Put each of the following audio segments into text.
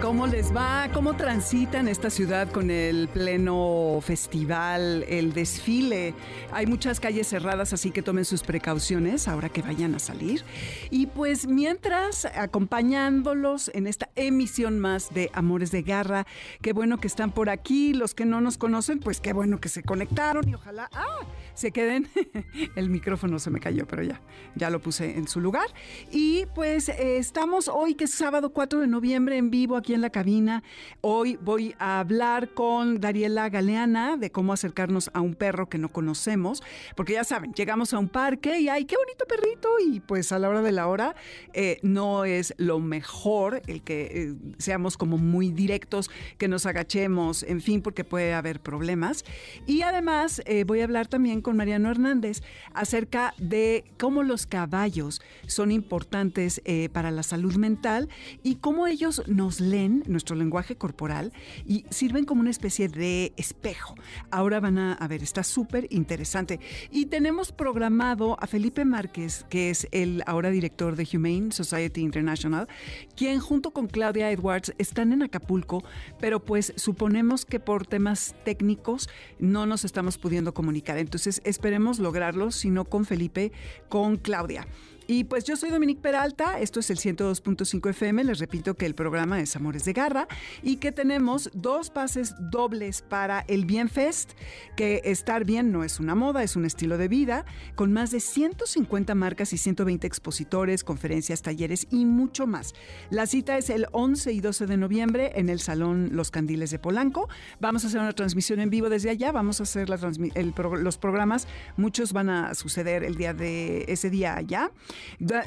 ¿Cómo les va? ¿Cómo transitan esta ciudad con el pleno festival, el desfile? Hay muchas calles cerradas, así que tomen sus precauciones ahora que vayan a salir. Y pues mientras, acompañándolos en esta emisión más de Amores de Garra, qué bueno que están por aquí. Los que no nos conocen, pues qué bueno que se conectaron y ojalá ¡ah! Se queden. el micrófono se me cayó, pero ya, ya lo puse en su lugar. Y pues eh, estamos hoy, que es sábado 4 de noviembre en vivo aquí en la cabina. Hoy voy a hablar con Dariela Galeana de cómo acercarnos a un perro que no conocemos, porque ya saben, llegamos a un parque y ¡ay, qué bonito perrito! Y pues a la hora de la hora eh, no es lo mejor el que eh, seamos como muy directos, que nos agachemos, en fin, porque puede haber problemas. Y además eh, voy a hablar también con Mariano Hernández acerca de cómo los caballos son importantes para la salud mental y cómo ellos nos leen nuestro lenguaje corporal y sirven como una especie de espejo. Ahora van a, ver, está súper interesante. Y tenemos programado a Felipe Márquez, que es el ahora director de Humane Society International, quien junto con Claudia Edwards están en Acapulco, pero pues suponemos que por temas técnicos no nos estamos pudiendo comunicar. Entonces esperemos lograrlo, si no con Felipe, con Claudia. Y pues yo soy Dominique Peralta, esto es el 102.5 FM, les repito que el programa es Amores de Garra y que tenemos dos pases dobles para el Bien Fest, que estar bien no es una moda, es un estilo de vida, con más de 150 marcas y 120 expositores, conferencias, talleres y mucho más. La cita es el 11 y 12 de noviembre en el Salón Los Candiles de Polanco. Vamos a hacer una transmisión en vivo desde allá, vamos a hacer los programas, muchos van a suceder el día de ese día allá.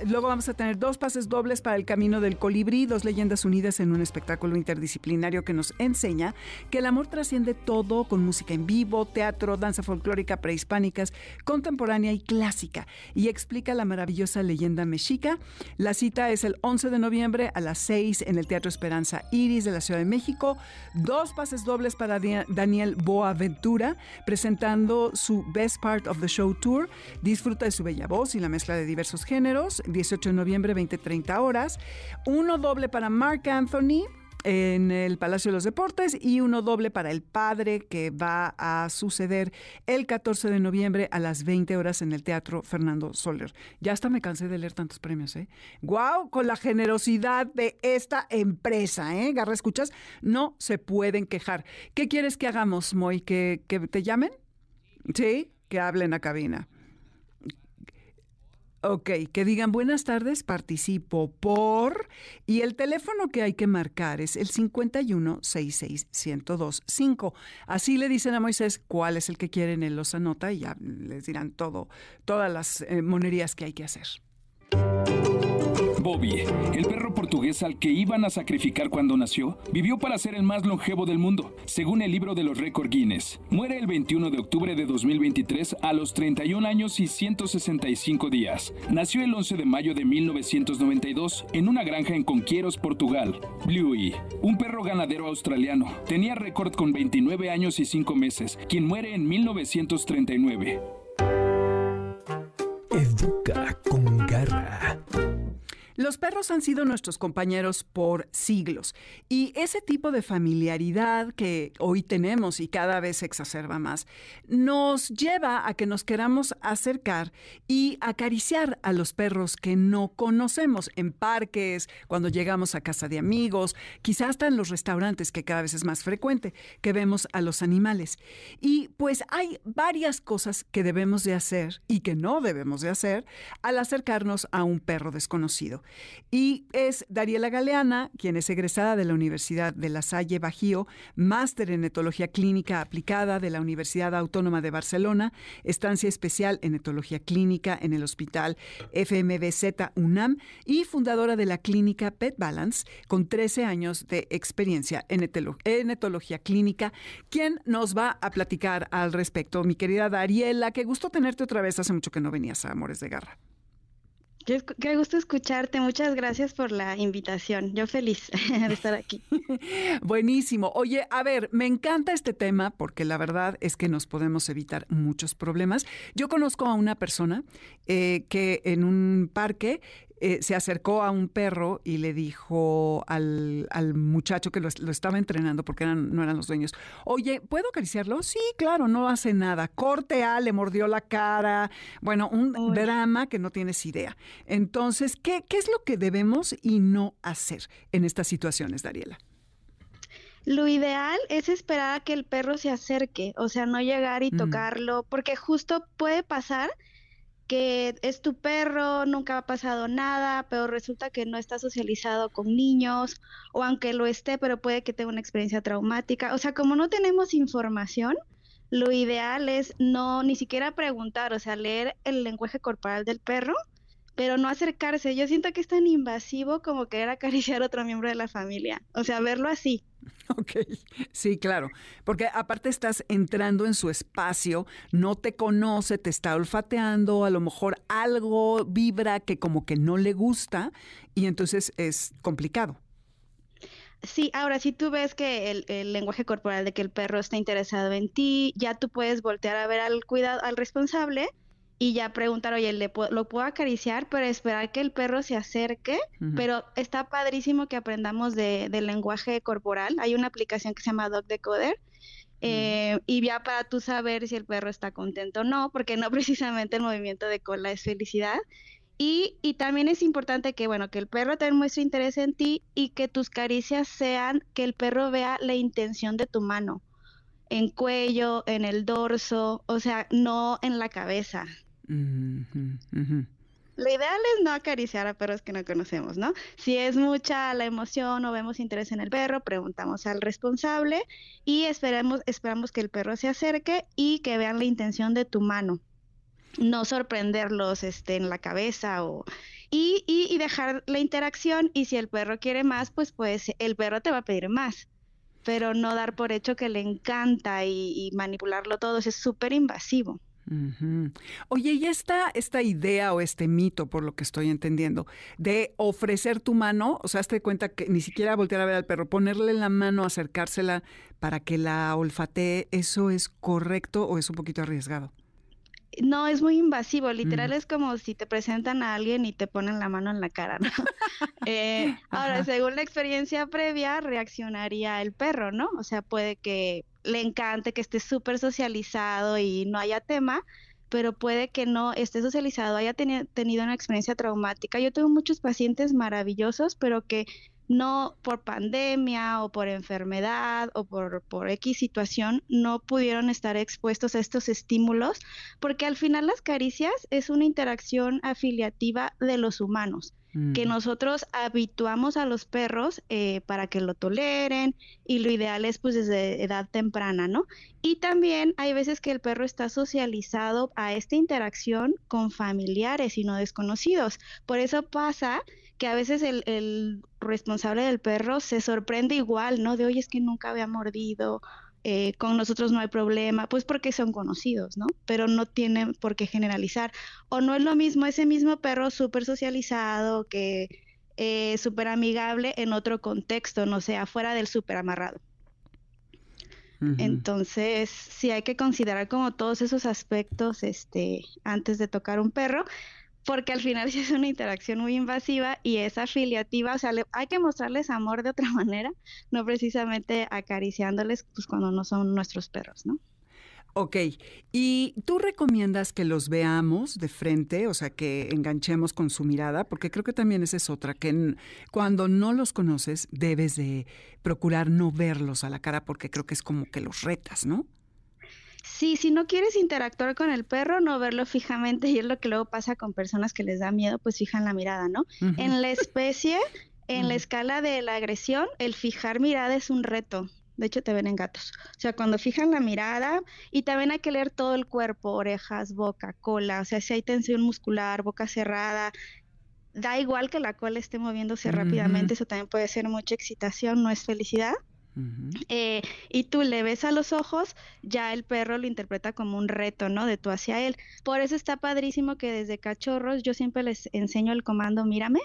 Luego vamos a tener dos pases dobles para el Camino del Colibrí, dos leyendas unidas en un espectáculo interdisciplinario que nos enseña que el amor trasciende todo con música en vivo, teatro, danza folclórica prehispánicas, contemporánea y clásica y explica la maravillosa leyenda mexica. La cita es el 11 de noviembre a las 6 en el Teatro Esperanza Iris de la Ciudad de México. Dos pases dobles para Daniel Boaventura presentando su Best Part of the Show Tour. Disfruta de su bella voz y la mezcla de diversos géneros 18 de noviembre, 20-30 horas. Uno doble para Mark Anthony en el Palacio de los Deportes y uno doble para el padre que va a suceder el 14 de noviembre a las 20 horas en el Teatro Fernando Soler. Ya hasta me cansé de leer tantos premios, ¿eh? ¡Guau! Con la generosidad de esta empresa, ¿eh? Garra, ¿escuchas? No se pueden quejar. ¿Qué quieres que hagamos, Moy? ¿Que, que te llamen? Sí, que hablen a cabina. Ok, que digan buenas tardes, participo por... Y el teléfono que hay que marcar es el 51 66 1025. Así le dicen a Moisés cuál es el que quieren, él los anota y ya les dirán todo, todas las eh, monerías que hay que hacer. Bobby, el perro portugués al que iban a sacrificar cuando nació, vivió para ser el más longevo del mundo, según el libro de los récords Guinness. Muere el 21 de octubre de 2023 a los 31 años y 165 días. Nació el 11 de mayo de 1992 en una granja en Conquieros, Portugal. Bluey, un perro ganadero australiano, tenía récord con 29 años y 5 meses, quien muere en 1939. Educa con garra. Los perros han sido nuestros compañeros por siglos y ese tipo de familiaridad que hoy tenemos y cada vez se exacerba más nos lleva a que nos queramos acercar y acariciar a los perros que no conocemos en parques, cuando llegamos a casa de amigos, quizás hasta en los restaurantes que cada vez es más frecuente que vemos a los animales. Y pues hay varias cosas que debemos de hacer y que no debemos de hacer al acercarnos a un perro desconocido. Y es Dariela Galeana, quien es egresada de la Universidad de La Salle Bajío, máster en etología clínica aplicada de la Universidad Autónoma de Barcelona, estancia especial en etología clínica en el Hospital FMBZ UNAM y fundadora de la clínica Pet Balance, con 13 años de experiencia en, etología clínica, quien nos va a platicar al respecto. Mi querida Dariela, qué gusto tenerte otra vez. Hace mucho que no venías a Amores de Garra. Qué, gusto escucharte. Muchas gracias por la invitación. Yo feliz de estar aquí. Buenísimo. Oye, a ver, me encanta este tema porque la verdad es que nos podemos evitar muchos problemas. Yo conozco a una persona eh, que en un parque eh, se acercó a un perro y le dijo al, muchacho que lo, estaba entrenando, porque eran, no eran los dueños, oye, ¿puedo acariciarlo? Sí, claro, no hace nada. Corte A, le mordió la cara. Bueno, un drama que no tienes idea. Entonces, ¿qué, ¿qué es lo que debemos y no hacer en estas situaciones, Dariela? Lo ideal es esperar a que el perro se acerque, o sea, no llegar y mm. tocarlo, porque justo puede pasar que es tu perro, nunca ha pasado nada, pero resulta que no está socializado con niños, o aunque lo esté, pero puede que tenga una experiencia traumática. O sea, como no tenemos información, lo ideal es no ni siquiera preguntar, o sea, leer el lenguaje corporal del perro, pero no acercarse. Yo siento que es tan invasivo como querer acariciar a otro miembro de la familia. O sea, verlo así. Ok, sí, claro, porque aparte estás entrando en su espacio, no te conoce, te está olfateando, a lo mejor algo vibra que como que no le gusta y entonces es complicado. Sí, ahora si tú ves que el, el, lenguaje corporal de que el perro está interesado en ti, ya tú puedes voltear a ver al cuidado, al responsable y ya preguntar, oye, ¿le ¿lo puedo acariciar? Pero esperar que el perro se acerque. Pero está padrísimo que aprendamos de, del lenguaje corporal. Hay una aplicación que se llama Dog Decoder. Eh, y ya para tú saber si el perro está contento o no, porque no precisamente el movimiento de cola es felicidad. Y, y, también es importante que, bueno, que el perro te muestre interés en ti y que tus caricias sean, que el perro vea la intención de tu mano, en cuello, en el dorso, o sea, no en la cabeza. Lo ideal es no acariciar a perros que no conocemos, ¿no? Si es mucha la emoción o vemos interés en el perro, preguntamos al responsable y esperamos, esperamos que el perro se acerque y que vean la intención de tu mano. No sorprenderlos este, en la cabeza o... Y, y, dejar la interacción y si el perro quiere más, pues, pues el perro te va a pedir más pero no dar por hecho que le encanta y, y manipularlo todo, es súper invasivo. Oye, y esta, esta idea o este mito, por lo que estoy entendiendo, de ofrecer tu mano, o sea, hazte cuenta que ni siquiera voltear a ver al perro, ponerle la mano, acercársela para que la olfatee, ¿eso es correcto o es un poquito arriesgado? No, es muy invasivo, literal es como si te presentan a alguien y te ponen la mano en la cara, ¿no? Eh, ahora, según la experiencia previa, reaccionaría el perro, ¿no? O sea, puede que le encante, que esté súper socializado y no haya tema, pero puede que no esté socializado, haya tenido una experiencia traumática. Yo tengo muchos pacientes maravillosos, pero que no por pandemia o por enfermedad o por, por X situación no pudieron estar expuestos a estos estímulos, porque al final las caricias es una interacción afiliativa de los humanos que nosotros habituamos a los perros eh, para que lo toleren y lo ideal es pues desde edad temprana, ¿no? Y también hay veces que el perro está socializado a esta interacción con familiares y no desconocidos. Por eso pasa que a veces el, el responsable del perro se sorprende igual, ¿no? De, oye, es que nunca había mordido eh, con nosotros no hay problema, pues porque son conocidos, ¿no? Pero no tienen por qué generalizar. O no es lo mismo ese mismo perro súper socializado, que eh, súper amigable en otro contexto, no sea, fuera del súper amarrado. Entonces, sí hay que considerar como todos esos aspectos este, antes de tocar un perro porque al final sí es una interacción muy invasiva y es afiliativa, o sea, hay que mostrarles amor de otra manera, no precisamente acariciándoles pues cuando no son nuestros perros, ¿no? Ok, ¿y tú recomiendas que los veamos de frente, o sea, que enganchemos con su mirada? Porque creo que también esa es otra, que cuando no los conoces debes de procurar no verlos a la cara porque creo que es como que los retas, ¿no? Sí, si no quieres interactuar con el perro, no verlo fijamente, y es lo que luego pasa con personas que les da miedo, pues fijan la mirada, ¿no? En la especie, en la escala de la agresión, el fijar mirada es un reto. De hecho, te ven en gatos. O sea, cuando fijan la mirada, y también hay que leer todo el cuerpo, orejas, boca, cola. O sea, si hay tensión muscular, boca cerrada, da igual que la cola esté moviéndose rápidamente, eso también puede ser mucha excitación, no es felicidad. Eh, y tú le ves a los ojos, ya el perro lo interpreta como un reto, ¿no? De tú hacia él. Por eso está padrísimo que desde cachorros yo siempre les enseño el comando mírame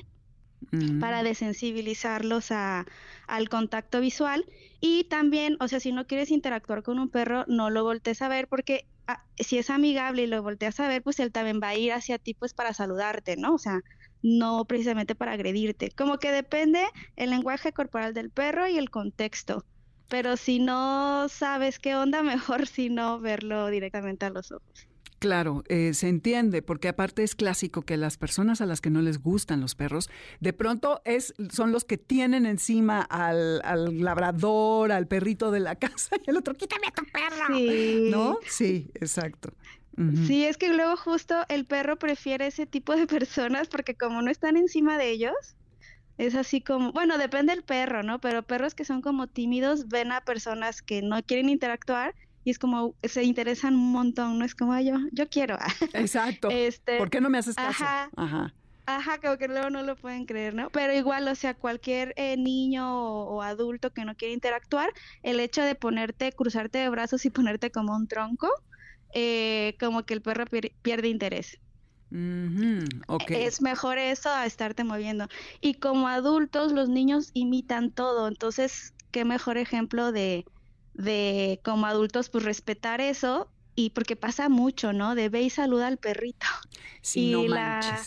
para desensibilizarlos a, al contacto visual y también, o sea, si no quieres interactuar con un perro, no lo voltees a ver porque ah, si es amigable y lo volteas a ver, pues él también va a ir hacia ti pues para saludarte, ¿no? O sea, no precisamente para agredirte. Como que depende el lenguaje corporal del perro y el contexto. Pero si no sabes qué onda, mejor si no verlo directamente a los ojos. Claro, eh, se entiende, porque aparte es clásico que las personas a las que no les gustan los perros, de pronto es, son los que tienen encima al, labrador, al perrito de la casa, y el otro, quítame a tu perro. Sí. ¿No? Sí, exacto. Sí, es que luego justo el perro prefiere ese tipo de personas porque como no están encima de ellos, es así como, bueno, depende del perro, ¿no? Pero perros que son como tímidos ven a personas que no quieren interactuar y es como, se interesan un montón, ¿no? Es como, yo, yo quiero. Exacto. este, ¿Por qué no me haces caso? Ajá. Ajá. Ajá, como que luego no lo pueden creer, ¿no? Pero igual, o sea, cualquier eh, niño o, adulto que no quiere interactuar, el hecho de ponerte, cruzarte de brazos y ponerte como un tronco, eh, como que el perro pierde interés. Es mejor eso a estarte moviendo. Y como adultos, los niños imitan todo. Entonces, qué mejor ejemplo de, de como adultos, pues respetar eso. Y porque pasa mucho, ¿no? De ve y saluda al perrito. Sí, y la,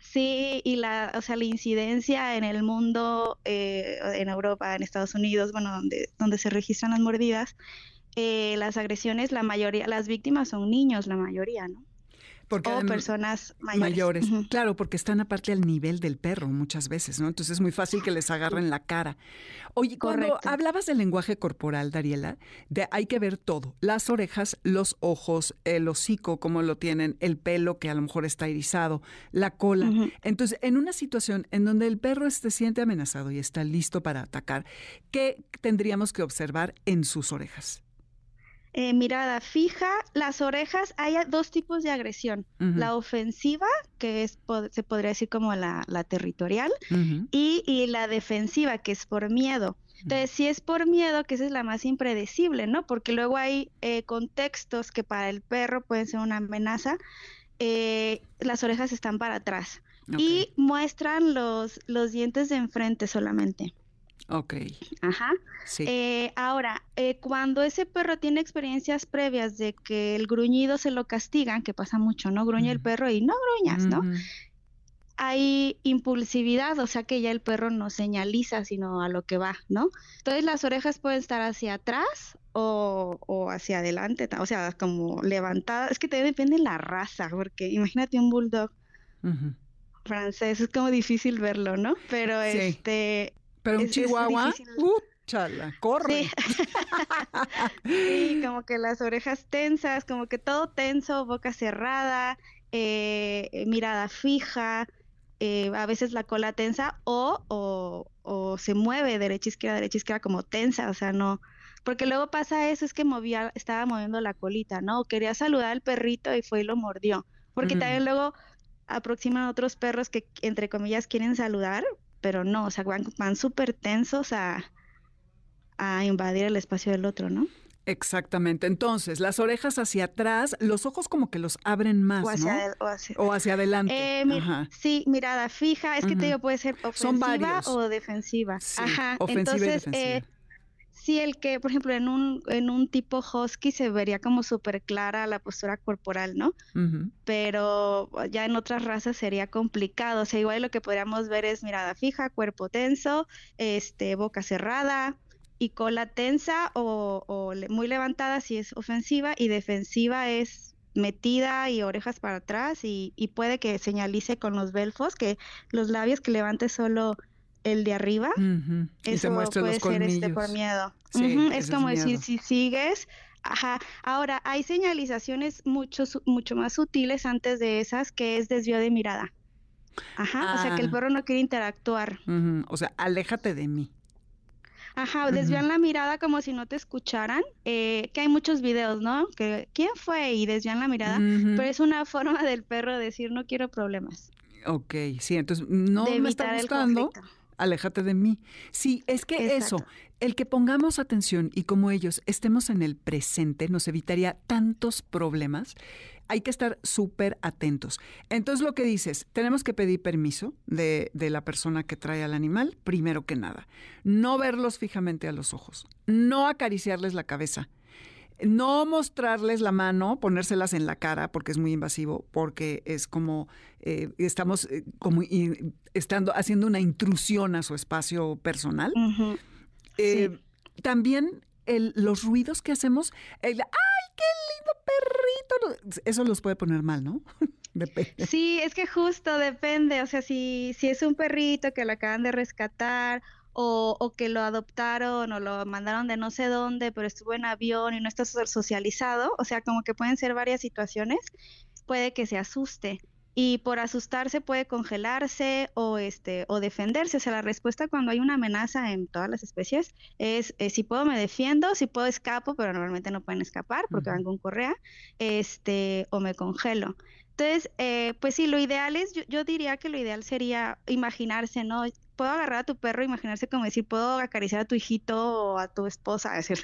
Sí, y la, o sea, la incidencia en el mundo, eh, en Europa, en Estados Unidos, bueno, donde, donde se registran las mordidas, eh, las agresiones, la mayoría, las víctimas son niños, la mayoría, ¿no? Porque o personas mayores. Claro, porque están aparte al nivel del perro muchas veces, ¿no? Entonces es muy fácil que les agarren la cara. Oye, cuando hablabas del lenguaje corporal, Dariela, de hay que ver todo, las orejas, los ojos, el hocico, cómo lo tienen, el pelo que a lo mejor está irisado, la cola. Entonces, en una situación en donde el perro se siente amenazado y está listo para atacar, ¿qué tendríamos que observar en sus orejas? Eh, mirada fija, las orejas, hay dos tipos de agresión, la ofensiva, que es, se podría decir como la, territorial, y, la defensiva, que es por miedo. Entonces, si es por miedo, que esa es la más impredecible, ¿no? Porque luego hay eh, contextos que para el perro pueden ser una amenaza, eh, las orejas están para atrás y muestran los, los dientes de enfrente solamente. Ok. Ajá. Sí. Eh, ahora, eh, cuando ese perro tiene experiencias previas de que el gruñido se lo castigan, que pasa mucho, ¿no? Gruñe el perro y no gruñas, ¿no? Hay impulsividad, o sea que ya el perro no señaliza, sino a lo que va, ¿no? Entonces las orejas pueden estar hacia atrás o, hacia adelante, o sea, como levantadas. Es que te depende la raza, porque imagínate un bulldog. francés, es como difícil verlo, ¿no? Pero este, pero un chihuahua, uh, chala, corre. Sí. como que las orejas tensas, como que todo tenso, boca cerrada, eh, mirada fija, eh, a veces la cola tensa o, o, se mueve derecha, izquierda, derecha, izquierda como tensa, o sea, no, porque luego pasa eso, es que movía, estaba moviendo la colita, ¿no? Quería saludar al perrito y fue y lo mordió, porque también luego aproximan otros perros que, entre comillas, quieren saludar, pero no, o sea, van, súper tensos a, a invadir el espacio del otro, ¿no? Exactamente. Entonces, las orejas hacia atrás, los ojos como que los abren más, o hacia, ¿no? o, hacia, adelante. Eh, sí, mirada fija. Es que te digo, puede ser ofensiva o defensiva. Ajá. Ofensiva Entonces, y defensiva. Eh, Sí, el que, por ejemplo, en un, en un tipo husky se vería como súper clara la postura corporal, ¿no? Pero ya en otras razas sería complicado. O sea, igual lo que podríamos ver es mirada fija, cuerpo tenso, este, boca cerrada y cola tensa o, o muy levantada si es ofensiva y defensiva es metida y orejas para atrás y, y puede que señalice con los belfos que los labios que levante solo el de arriba, eso puede ser este por miedo. Es como decir, si sigues, ajá. Ahora, hay señalizaciones mucho, mucho más sutiles antes de esas, que es desvío de mirada. Ajá, o sea que el ah. perro no quiere interactuar. O sea, aléjate de mí. Ajá, desvían la mirada como si no te escucharan, eh, que hay muchos videos, ¿no? Que quién fue y desvían la mirada, pero es una forma del perro decir no quiero problemas. Ok, sí, entonces no me está gustando. Aléjate de mí. Sí, es que eso, el que pongamos atención y como ellos estemos en el presente nos evitaría tantos problemas. Hay que estar súper atentos. Entonces lo que dices, tenemos que pedir permiso de, de la persona que trae al animal, primero que nada. No verlos fijamente a los ojos, no acariciarles la cabeza no mostrarles la mano, ponérselas en la cara porque es muy invasivo, porque es como eh, estamos eh, como estando haciendo una intrusión a su espacio personal. Eh, también los ruidos que hacemos, el ¡ay, qué lindo perrito! Eso los puede poner mal, ¿no? Depende. Sí, es que justo depende. O sea, si, si es un perrito que lo acaban de rescatar o, que lo adoptaron o lo mandaron de no sé dónde, pero estuvo en avión y no está socializado, o sea, como que pueden ser varias situaciones, puede que se asuste y por asustarse puede congelarse o este o defenderse. O sea, la respuesta cuando hay una amenaza en todas las especies es eh, si puedo me defiendo, si puedo escapo, pero normalmente no pueden escapar porque van con correa, este o me congelo. Entonces, eh, pues sí, lo ideal es, yo, yo, diría que lo ideal sería imaginarse, ¿no? Puedo agarrar a tu perro, imaginarse como decir, puedo acariciar a tu hijito o a tu esposa, decir,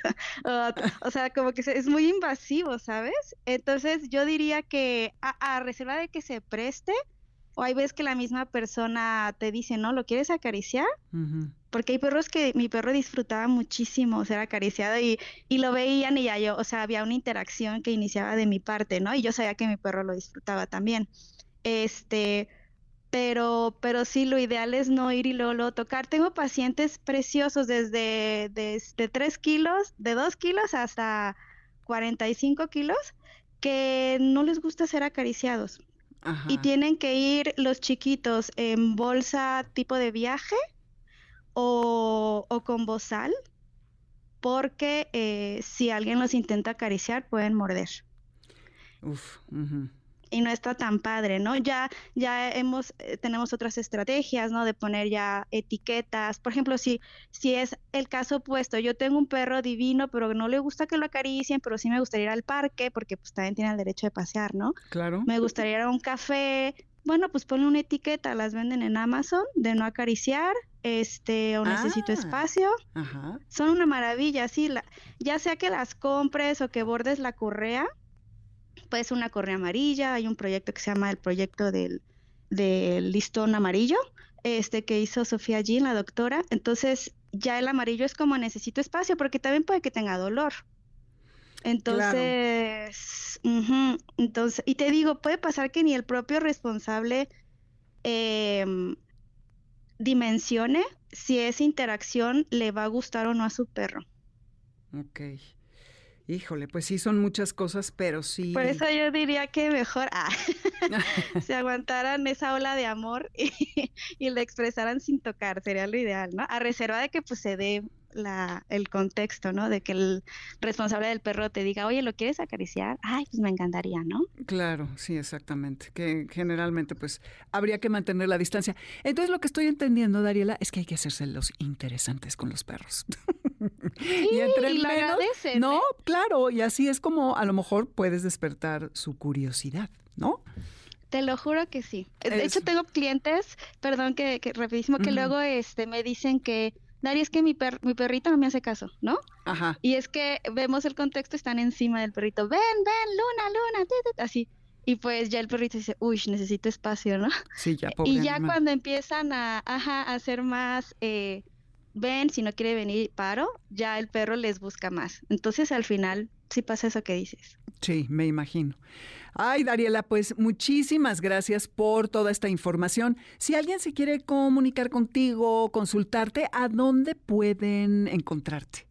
o, sea, como que es muy invasivo, ¿sabes? Entonces yo diría que a, reserva de que se preste, o hay veces que la misma persona te dice, ¿no? ¿Lo quieres acariciar? Porque hay perros que mi perro disfrutaba muchísimo ser acariciado y, y lo veían y ya yo, o sea, había una interacción que iniciaba de mi parte, ¿no? Y yo sabía que mi perro lo disfrutaba también. Este, pero, pero sí, lo ideal es no ir y luego, tocar. Tengo pacientes preciosos desde, desde 3 kilos, de 2 kilos hasta 45 kilos, que no les gusta ser acariciados. Y tienen que ir los chiquitos en bolsa tipo de viaje o, o con bozal, porque eh, si alguien los intenta acariciar pueden morder. Uf, y no está tan padre, ¿no? Ya, ya hemos, eh, tenemos otras estrategias, ¿no? De poner ya etiquetas. Por ejemplo, si, si es el caso opuesto, yo tengo un perro divino, pero no le gusta que lo acaricien, pero sí me gustaría ir al parque, porque pues también tiene el derecho de pasear, ¿no? Claro. Me gustaría ir a un café. Bueno, pues ponle una etiqueta, las venden en Amazon, de no acariciar, este, o necesito ah. espacio. Ajá. Son una maravilla, sí, la, ya sea que las compres o que bordes la correa, puede ser una correa amarilla, hay un proyecto que se llama el proyecto del, listón amarillo, este que hizo Sofía Jean, la doctora. Entonces, ya el amarillo es como necesito espacio, porque también puede que tenga dolor. Entonces, entonces, y te digo, puede pasar que ni el propio responsable em, dimensione si esa interacción le va a gustar o no a su perro. Ok. Híjole, pues sí son muchas cosas, pero sí. Por eso yo diría que mejor ah, se aguantaran esa ola de amor y, y lo expresaran sin tocar, sería lo ideal, ¿no? A reserva de que pues se dé la, el contexto, ¿no? De que el responsable del perro te diga, oye, ¿lo quieres acariciar? Ay, pues me encantaría, ¿no? Claro, sí, exactamente. Que generalmente, pues, habría que mantener la distancia. Entonces, lo que estoy entendiendo, Dariela, es que hay que hacerse los interesantes con los perros. Y entre menos, no, claro, y así es como a lo mejor puedes despertar su curiosidad, ¿no? Te lo juro que sí. De hecho, tengo clientes, perdón que, que rapidísimo, que luego este me dicen que Dari, es que mi, per mi perrito no me hace caso, ¿no? Ajá. Y es que vemos el contexto, están encima del perrito, ven, ven, luna, luna, así. Y pues ya el perrito dice, uy, necesito espacio, ¿no? Sí, ya, pobre Y ya cuando empiezan a, ajá, a hacer más, eh, ven, si no quiere venir, paro, ya el perro les busca más. Entonces al final sí pasa eso que dices. Sí, me imagino. Ay, Dariela, pues muchísimas gracias por toda esta información. Si alguien se quiere comunicar contigo, consultarte, ¿a dónde pueden encontrarte?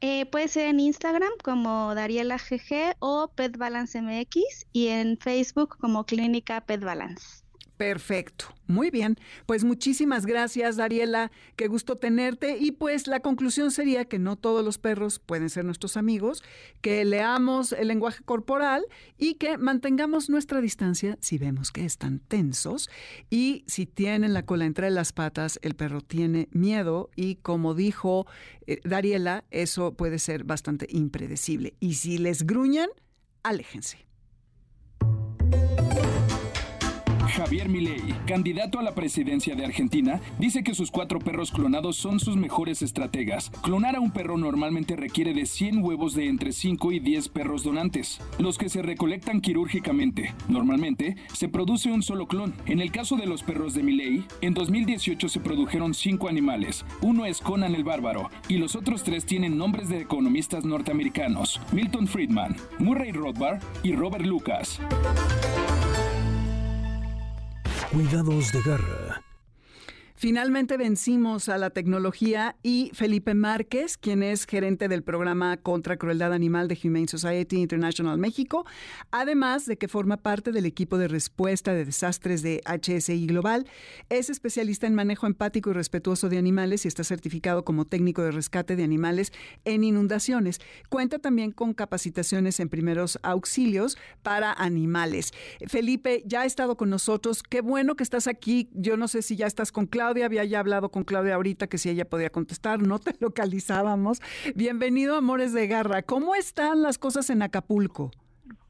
Eh, puede ser en Instagram como Dariela GG o Pet Balance MX y en Facebook como Clínica Pet Balance. Perfecto. Muy bien. Pues muchísimas gracias, Dariela. Qué gusto tenerte. Y pues la conclusión sería que no todos los perros pueden ser nuestros amigos, que leamos el lenguaje corporal y que mantengamos nuestra distancia si vemos que están tensos. Y si tienen la cola entre las patas, el perro tiene miedo y como dijo eh, Dariela, eso puede ser bastante impredecible. Y si les gruñan, aléjense. Javier Milei, candidato a la presidencia de Argentina, dice que sus cuatro perros clonados son sus mejores estrategas. Clonar a un perro normalmente requiere de 100 huevos de entre 5 y 10 perros donantes, los que se recolectan quirúrgicamente. Normalmente, se produce un solo clon. En el caso de los perros de Milei, en 2018 se produjeron 5 animales. Uno es Conan el Bárbaro y los otros tres tienen nombres de economistas norteamericanos: Milton Friedman, Murray Rothbard y Robert Lucas. Cuidados de garra Finalmente vencimos a la tecnología y Felipe Márquez, quien es gerente del programa contra crueldad animal de Humane Society International México, además de que forma parte del equipo de respuesta de desastres de HSI Global, es especialista en manejo empático y respetuoso de animales y está certificado como técnico de rescate de animales en inundaciones. Cuenta también con capacitaciones en primeros auxilios para animales. Felipe, ya ha estado con nosotros. Qué bueno que estás aquí. Yo no sé si ya estás con Claudia Había ya hablado con Claudia ahorita que si ella podía contestar, no te localizábamos. Bienvenido, Amores de Garra. ¿Cómo están las cosas en Acapulco?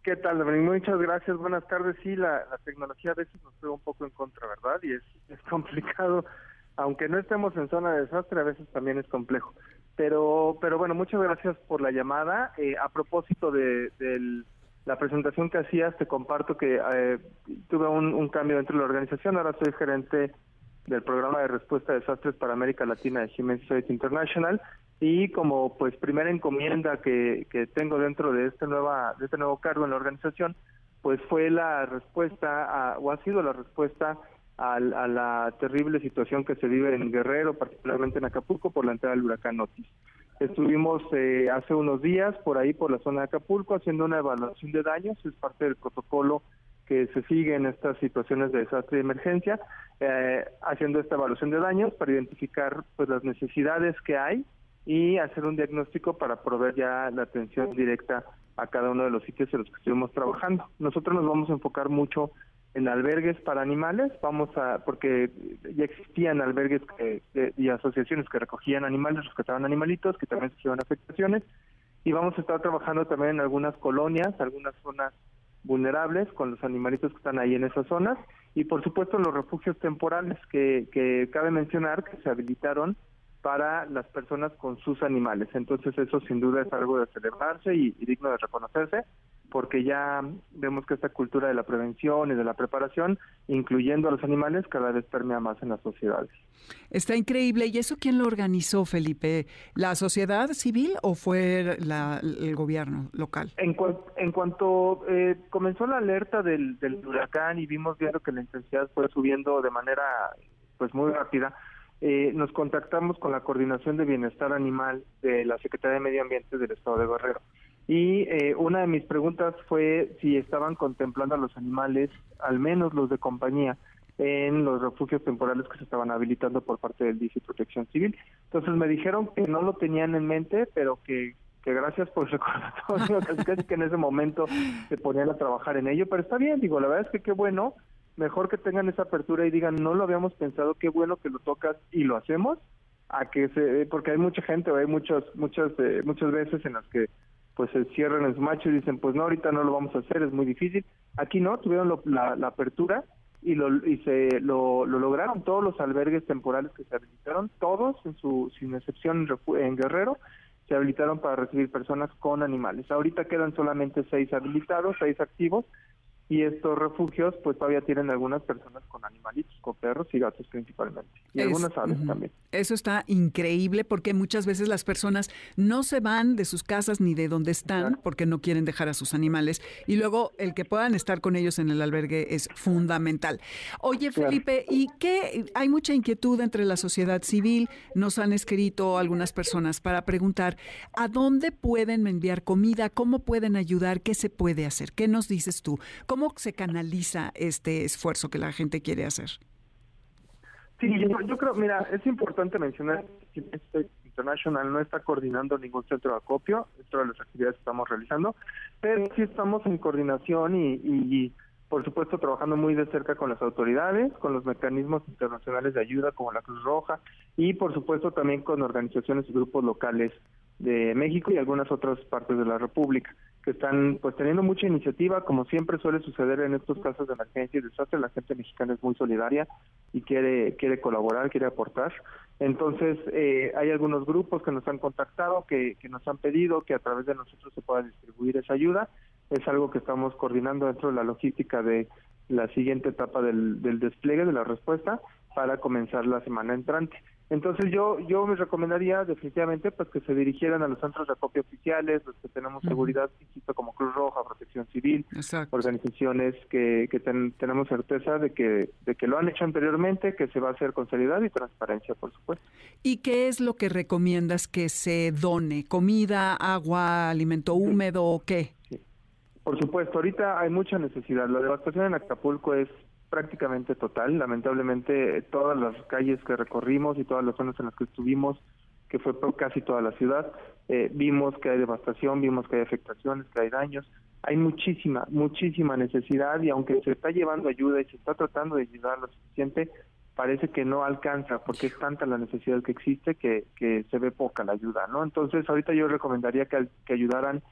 ¿Qué tal, Muchas gracias, buenas tardes. Sí, la, tecnología a veces nos juega un poco en contra, ¿verdad? Y es, es complicado, aunque no estemos en zona de desastre, a veces también es complejo. Pero, pero bueno, muchas gracias por la llamada. Eh, a propósito de, la presentación que hacías, te comparto que eh, tuve un, un, cambio dentro de la organización. Ahora soy gerente del programa de respuesta a desastres para América Latina de Human Society International y como pues primera encomienda que, que tengo dentro de este nueva este nuevo cargo en la organización pues fue la respuesta o ha sido la respuesta a, a, la terrible situación que se vive en Guerrero, particularmente en Acapulco, por la entrada del huracán Otis. Estuvimos eh, hace unos días por ahí, por la zona de Acapulco, haciendo una evaluación de daños, es parte del protocolo que se sigue en estas situaciones de desastre y emergencia, eh, haciendo esta evaluación de daños para identificar pues las necesidades que hay y hacer un diagnóstico para proveer ya la atención directa a cada uno de los sitios en los que estuvimos trabajando. Nosotros nos vamos a enfocar mucho en albergues para animales, vamos a, porque ya existían albergues y asociaciones que recogían animales, rescataban animalitos, que también se afectaciones, y vamos a estar trabajando también en algunas colonias, algunas zonas vulnerables con los animalitos que están ahí en esas zonas y por supuesto los refugios temporales que, que cabe mencionar que se habilitaron para las personas con sus animales. Entonces eso sin duda es algo de celebrarse y digno de reconocerse porque ya vemos que esta cultura de la prevención y de la preparación, incluyendo a los animales, cada vez permea más en las sociedades. Está increíble. ¿Y eso quién lo organizó, Felipe? ¿La sociedad civil o fue el gobierno local? En, en cuanto eh, comenzó la alerta del, huracán y vimos viendo que la intensidad fue subiendo de manera pues muy rápida, eh, nos contactamos con la Coordinación de Bienestar Animal de la Secretaría de Medio Ambiente del Estado de Guerrero y eh, una de mis preguntas fue si estaban contemplando a los animales, al menos los de compañía, en los refugios temporales que se estaban habilitando por parte del DIC y Protección Civil. Entonces me dijeron que no lo tenían en mente, pero que, que gracias por recordatorio, casi que en ese momento se ponían a trabajar en ello, pero está bien, digo, la verdad es que qué bueno, mejor que tengan esa apertura y digan, no lo habíamos pensado, qué bueno que lo tocas y lo hacemos, a que se, porque hay mucha gente, o hay muchos, muchas, eh, muchas veces en las que pues se cierran en su macho y dicen, pues no, ahorita no lo vamos a hacer, es muy difícil. Aquí no, tuvieron la, apertura y, lo, y se lo, lograron. Todos los albergues temporales que se habilitaron, todos, en su, sin excepción en Guerrero, se habilitaron para recibir personas con animales. Ahorita quedan solamente seis habilitados, seis activos, y estos refugios pues todavía tienen algunas personas con animalitos, con perros y gatos principalmente, y algunas aves también. Eso está increíble porque muchas veces las personas no se van de sus casas ni de donde están porque no quieren dejar a sus animales y luego el que puedan estar con ellos en el albergue es fundamental. Oye Felipe, ¿y qué? Hay mucha inquietud entre la sociedad civil, nos han escrito algunas personas para preguntar a dónde pueden enviar comida, cómo pueden ayudar, qué se puede hacer, qué nos dices tú. ¿Cómo se canaliza este esfuerzo que la gente quiere hacer? Sí, yo, creo, mira, es importante mencionar que este International no está coordinando ningún centro de acopio, esto de las actividades que estamos realizando, pero sí estamos en coordinación y, y, por supuesto trabajando muy de cerca con las autoridades, con los mecanismos internacionales de ayuda como la Cruz Roja y por supuesto también con organizaciones y grupos locales de México y algunas otras partes de la República. Que están pues teniendo mucha iniciativa, como siempre suele suceder en estos casos de emergencia y desastre, la gente mexicana es muy solidaria y quiere quiere colaborar, quiere aportar. Entonces, eh, hay algunos grupos que nos han contactado, que, que nos han pedido que a través de nosotros se pueda distribuir esa ayuda. Es algo que estamos coordinando dentro de la logística de la siguiente etapa del, del despliegue de la respuesta para comenzar la semana entrante. Entonces yo yo me recomendaría definitivamente pues que se dirigieran a los centros de acopio oficiales, los que tenemos seguridad, insisto, como Cruz Roja, Protección Civil, organizaciones que, que tenemos certeza de que de que lo han hecho anteriormente, que se va a hacer con seriedad y transparencia, por supuesto. ¿Y qué es lo que recomiendas que se done? ¿Comida, agua, alimento húmedo o qué? Por supuesto, ahorita hay mucha necesidad. La devastación en Acapulco es prácticamente total. Lamentablemente, todas las calles que recorrimos y todas las zonas en las que estuvimos, que fue por casi toda la ciudad, eh, vimos que hay devastación, vimos que hay afectaciones, que hay daños. Hay muchísima, muchísima necesidad y aunque se está llevando ayuda y se está tratando de ayudar lo suficiente, parece que no alcanza porque es tanta la necesidad que existe que, que se ve poca la ayuda, ¿no? Entonces, ahorita yo recomendaría que, que ayudaran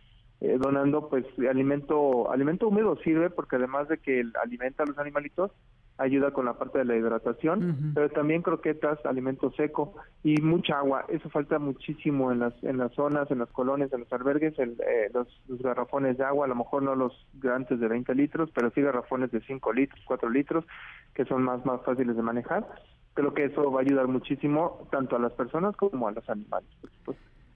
eh, donando pues alimento alimento húmedo sirve porque además de que alimenta a los animalitos ayuda con la parte de la hidratación pero también croquetas alimento seco y mucha agua. Eso falta muchísimo en las en las zonas en las colonias en los albergues eh, los, garrafones de agua a lo mejor no los grandes de 20 litros pero sí garrafones de 5 litros 4 litros que son más más fáciles de manejar. Creo que eso va a ayudar muchísimo tanto a las personas como a los animales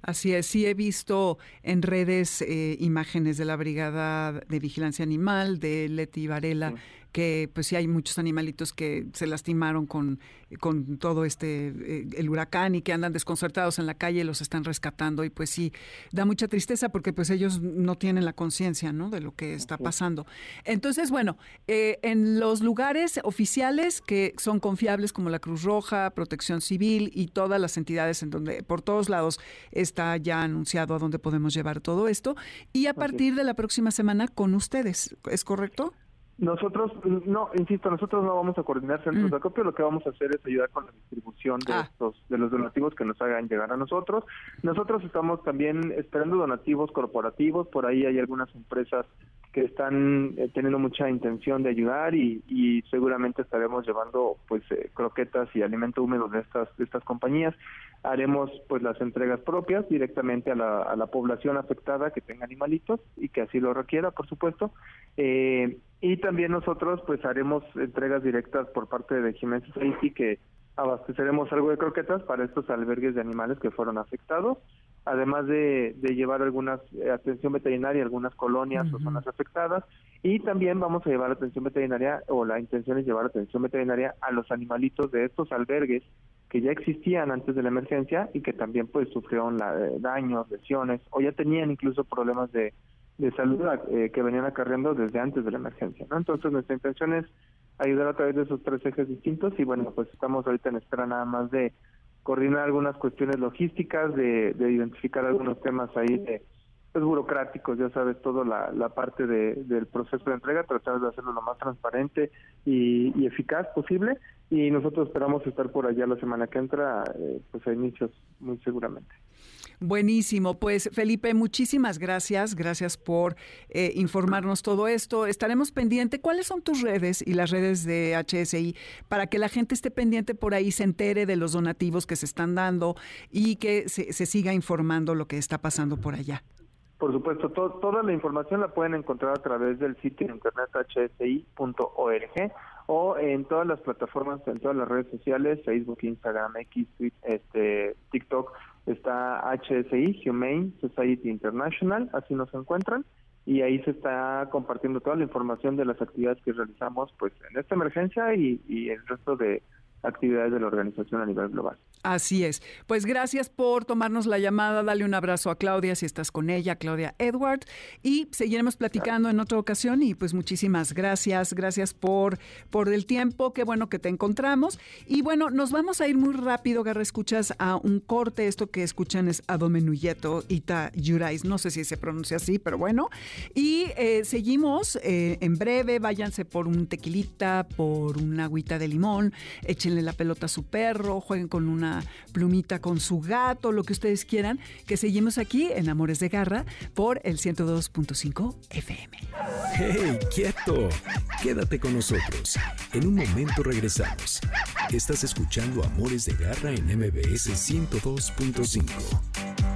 Así es, sí he visto en redes eh, imágenes de la Brigada de Vigilancia Animal, de Leti Varela, que pues sí hay muchos animalitos que se lastimaron con, con todo este, eh, el huracán y que andan desconcertados en la calle, los están rescatando y pues sí, da mucha tristeza porque pues ellos no tienen la conciencia, ¿no? De lo que está pasando. Entonces, bueno, eh, en los lugares oficiales que son confiables como la Cruz Roja, Protección Civil y todas las entidades en donde por todos lados está ya anunciado a dónde podemos llevar todo esto y a partir de la próxima semana con ustedes, ¿es correcto? Nosotros, no, insisto, nosotros no vamos a coordinar centros mm. de acopio, lo que vamos a hacer es ayudar con la distribución de ah. estos, de los donativos que nos hagan llegar a nosotros. Nosotros estamos también esperando donativos corporativos, por ahí hay algunas empresas que están eh, teniendo mucha intención de ayudar y, seguramente estaremos llevando pues eh, croquetas y alimento húmedo de estas estas compañías. Haremos pues las entregas propias directamente a la, a la población afectada que tenga animalitos y que así lo requiera por supuesto. Eh, y también nosotros pues haremos entregas directas por parte de Jiménez Safety que abasteceremos algo de croquetas para estos albergues de animales que fueron afectados además de, de llevar algunas eh, atención veterinaria algunas colonias o zonas afectadas y también vamos a llevar atención veterinaria o la intención es llevar atención veterinaria a los animalitos de estos albergues que ya existían antes de la emergencia y que también pues sufrieron la, eh, daños, lesiones o ya tenían incluso problemas de, de salud eh, que venían acarreando desde antes de la emergencia, ¿no? Entonces nuestra intención es ayudar a través de esos tres ejes distintos y bueno, pues estamos ahorita en espera nada más de coordinar algunas cuestiones logísticas, de, de identificar algunos temas ahí de pues, burocráticos, ya sabes, toda la, la parte de, del proceso de entrega, tratar de hacerlo lo más transparente y, eficaz posible y nosotros esperamos estar por allá la semana que entra, eh, pues a inicios muy seguramente. Buenísimo, pues Felipe, muchísimas gracias, gracias por eh, informarnos todo esto. Estaremos pendiente. ¿Cuáles son tus redes y las redes de HSI para que la gente esté pendiente por ahí, se entere de los donativos que se están dando y que se, siga informando lo que está pasando por allá? Por supuesto, toda la información la pueden encontrar a través del sitio internet hsi.org o en todas las plataformas, en todas las redes sociales, Facebook, Instagram, X, este, TikTok, está HSI, Humane Society International, así nos encuentran, y ahí se está compartiendo toda la información de las actividades que realizamos pues en esta emergencia y, y el resto de actividades de la organización a nivel global. Así es. Pues gracias por tomarnos la llamada. Dale un abrazo a Claudia si estás con ella, Claudia Edward. Y seguiremos platicando en otra ocasión. Y pues muchísimas gracias. Gracias por, por el tiempo. Qué bueno que te encontramos. Y bueno, nos vamos a ir muy rápido, Garra, escuchas a un corte. Esto que escuchan es Adomenuyeto Ita Yurais. No sé si se pronuncia así, pero bueno. Y eh, seguimos eh, en breve. Váyanse por un tequilita, por una agüita de limón. Échenle la pelota a su perro. Jueguen con una plumita con su gato, lo que ustedes quieran, que seguimos aquí en Amores de Garra por el 102.5 FM. ¡Hey, quieto! Quédate con nosotros. En un momento regresamos. Estás escuchando Amores de Garra en MBS 102.5.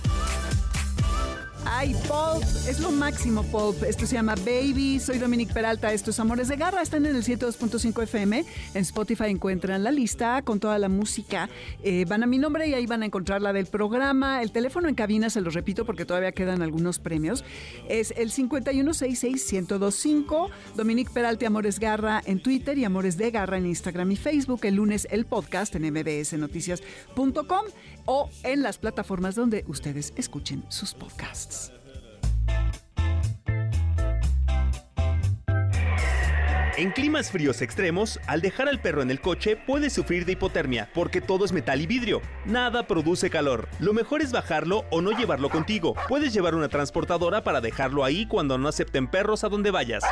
Ay, Pulp, es lo máximo, Pulp. Esto se llama Baby. Soy Dominique Peralta. Estos Amores de Garra están en el 102.5 FM. En Spotify encuentran la lista con toda la música. Eh, van a mi nombre y ahí van a encontrar la del programa. El teléfono en cabina, se los repito porque todavía quedan algunos premios. Es el 5166125. Dominique Peralta Amores Garra en Twitter y Amores de Garra en Instagram y Facebook. El lunes el podcast en mbsnoticias.com o en las plataformas donde ustedes escuchen sus podcasts. En climas fríos extremos, al dejar al perro en el coche puede sufrir de hipotermia porque todo es metal y vidrio. Nada produce calor. Lo mejor es bajarlo o no llevarlo contigo. Puedes llevar una transportadora para dejarlo ahí cuando no acepten perros a donde vayas.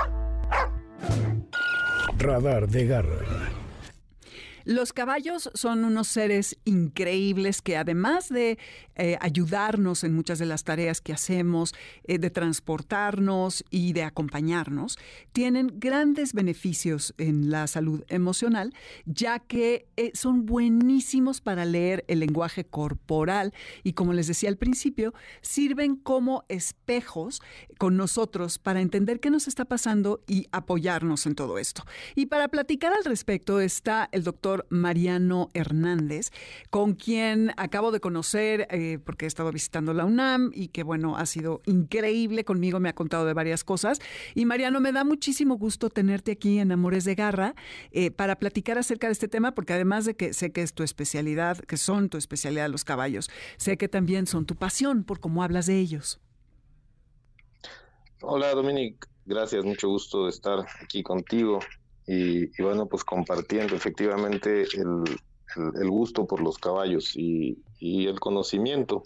Radar de Garra. Los caballos son unos seres increíbles que además de eh, ayudarnos en muchas de las tareas que hacemos, eh, de transportarnos y de acompañarnos, tienen grandes beneficios en la salud emocional, ya que eh, son buenísimos para leer el lenguaje corporal y como les decía al principio, sirven como espejos con nosotros para entender qué nos está pasando y apoyarnos en todo esto. Y para platicar al respecto está el doctor Mariano Hernández, con quien acabo de conocer eh, porque he estado visitando la UNAM y que bueno, ha sido increíble conmigo, me ha contado de varias cosas. Y Mariano, me da muchísimo gusto tenerte aquí en Amores de Garra eh, para platicar acerca de este tema, porque además de que sé que es tu especialidad, que son tu especialidad los caballos, sé que también son tu pasión por cómo hablas de ellos. Hola Dominic, gracias, mucho gusto de estar aquí contigo y, bueno, pues compartiendo efectivamente el, gusto por los caballos y, el conocimiento.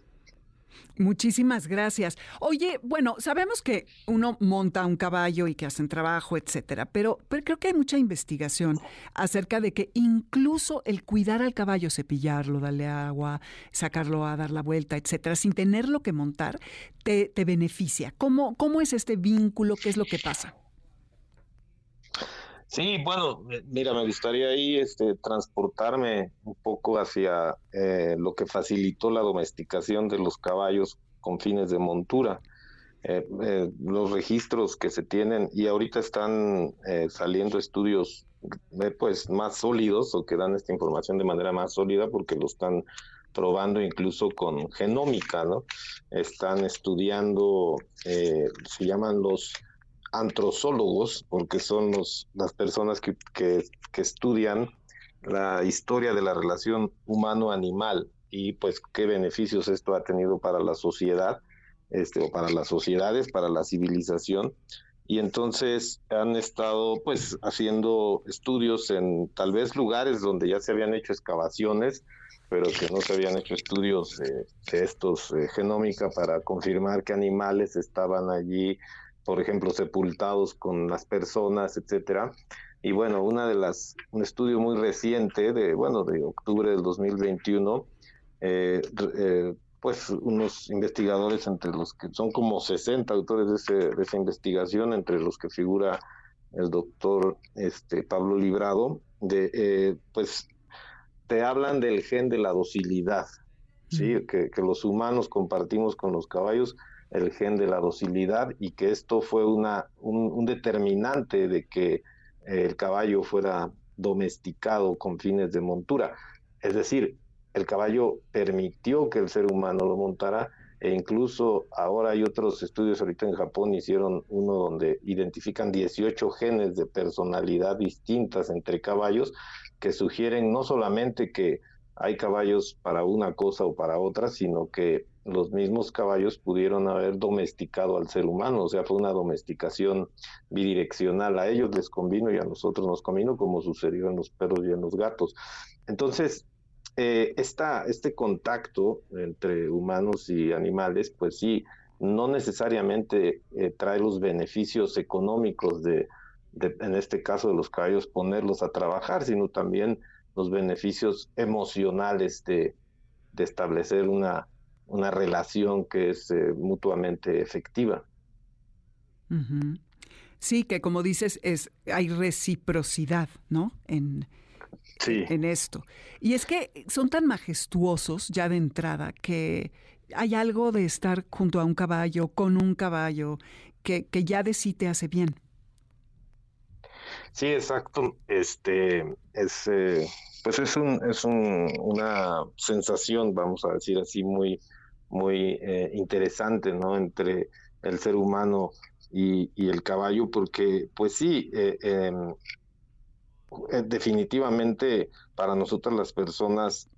Muchísimas gracias. Oye, bueno, sabemos que uno monta un caballo y que hacen trabajo, etcétera, pero, pero creo que hay mucha investigación acerca de que incluso el cuidar al caballo, cepillarlo, darle agua, sacarlo a dar la vuelta, etcétera, sin tenerlo que montar, te, te beneficia. ¿Cómo, ¿Cómo es este vínculo? ¿Qué es lo que pasa? Sí, bueno, mira, me gustaría ahí este, transportarme un poco hacia eh, lo que facilitó la domesticación de los caballos con fines de montura. Eh, eh, los registros que se tienen y ahorita están saliendo estudios pues más sólidos o que dan esta información de manera más sólida porque lo están probando incluso con genómica, ¿no? Están estudiando, se llaman los antrozólogos, porque son los, las personas que, que, estudian la historia de la relación humano-animal y pues qué beneficios esto ha tenido para la sociedad, este, o para las sociedades, para la civilización. Y entonces han estado pues haciendo estudios en tal vez lugares donde ya se habían hecho excavaciones, pero que no se habían hecho estudios de estos eh, genómica para confirmar qué animales estaban allí por ejemplo, sepultados con las personas, etcétera. Y bueno, una de las, un estudio muy reciente de, bueno, de octubre del 2021, eh, eh, pues unos investigadores entre los que son como 60 autores de, ese, de esa investigación, entre los que figura el doctor este, Pablo Librado, de, eh, pues te hablan del gen de la docilidad, ¿sí? Que, que, los humanos compartimos con los caballos el gen de la docilidad y que esto fue una, un, determinante de que el caballo fuera domesticado con fines de montura. Es decir, el caballo permitió que el ser humano lo montara e incluso ahora hay otros estudios, ahorita en Japón hicieron uno donde identifican 18 genes de personalidad distintas entre caballos que sugieren no solamente que hay caballos para una cosa o para otra, sino que los mismos caballos pudieron haber domesticado al ser humano, o sea, fue una domesticación bidireccional. A ellos les convino y a nosotros nos convino, como sucedió en los perros y en los gatos. Entonces, eh, este contacto entre humanos y animales, pues sí, no necesariamente eh, trae los beneficios económicos de, en este caso de los caballos, ponerlos a trabajar, sino también los beneficios emocionales de, establecer una, una relación que es eh, mutuamente efectiva. Sí, que como dices, es, hay reciprocidad, ¿no? En, en esto. Y es que son tan majestuosos ya de entrada que hay algo de estar junto a un caballo, con un caballo, que, que ya de sí te hace bien. Sí, exacto. Este es eh, pues es un, es una sensación, vamos a decir así, muy, muy eh, interesante, ¿no? Entre el ser humano y, el caballo, porque, pues sí, eh, em, definitivamente para nosotras las personas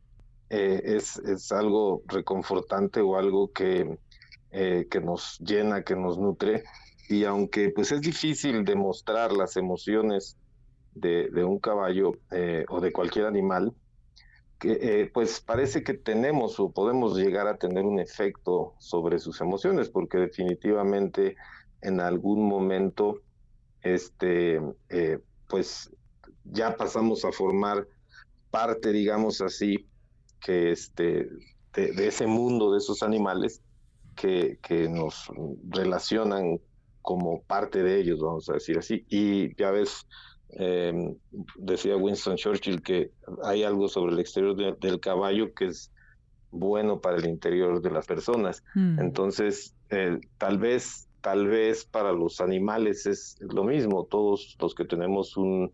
es, es algo reconfortante o algo que, que nos llena, que nos nutre, y aunque pues es difícil demostrar las emociones de, un caballo eh, o de cualquier animal, que eh, pues parece que tenemos o podemos llegar a tener un efecto sobre sus emociones, porque definitivamente en algún momento, este, eh, pues ya pasamos a formar parte, digamos así, que este, de, ese mundo de esos animales que, que nos relacionan como parte de ellos, vamos a decir así. Y ya ves, eh, decía Winston Churchill que hay algo sobre el exterior del caballo que es bueno para el interior de las personas. Mm. Entonces, eh, tal vez, tal vez para los animales es lo mismo. Todos los que tenemos un,